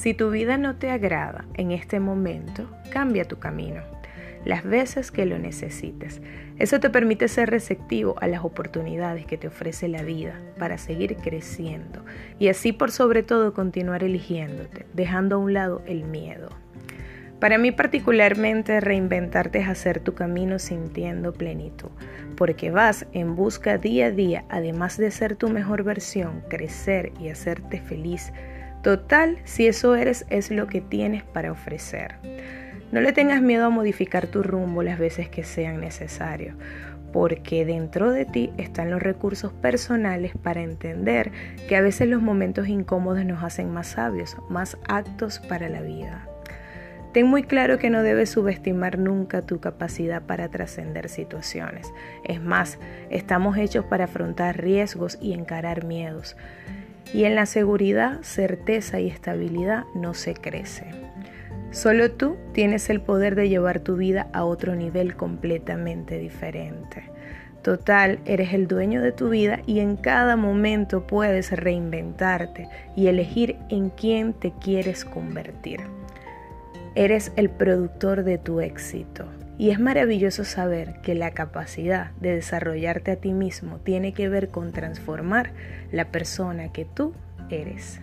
Si tu vida no te agrada en este momento, cambia tu camino las veces que lo necesites. Eso te permite ser receptivo a las oportunidades que te ofrece la vida para seguir creciendo y así por sobre todo continuar eligiéndote, dejando a un lado el miedo. Para mí particularmente reinventarte es hacer tu camino sintiendo plenitud, porque vas en busca día a día, además de ser tu mejor versión, crecer y hacerte feliz. Total, si eso eres es lo que tienes para ofrecer. No le tengas miedo a modificar tu rumbo las veces que sean necesarios, porque dentro de ti están los recursos personales para entender que a veces los momentos incómodos nos hacen más sabios, más actos para la vida. Ten muy claro que no debes subestimar nunca tu capacidad para trascender situaciones. Es más, estamos hechos para afrontar riesgos y encarar miedos. Y en la seguridad, certeza y estabilidad no se crece. Solo tú tienes el poder de llevar tu vida a otro nivel completamente diferente. Total, eres el dueño de tu vida y en cada momento puedes reinventarte y elegir en quién te quieres convertir. Eres el productor de tu éxito. Y es maravilloso saber que la capacidad de desarrollarte a ti mismo tiene que ver con transformar la persona que tú eres.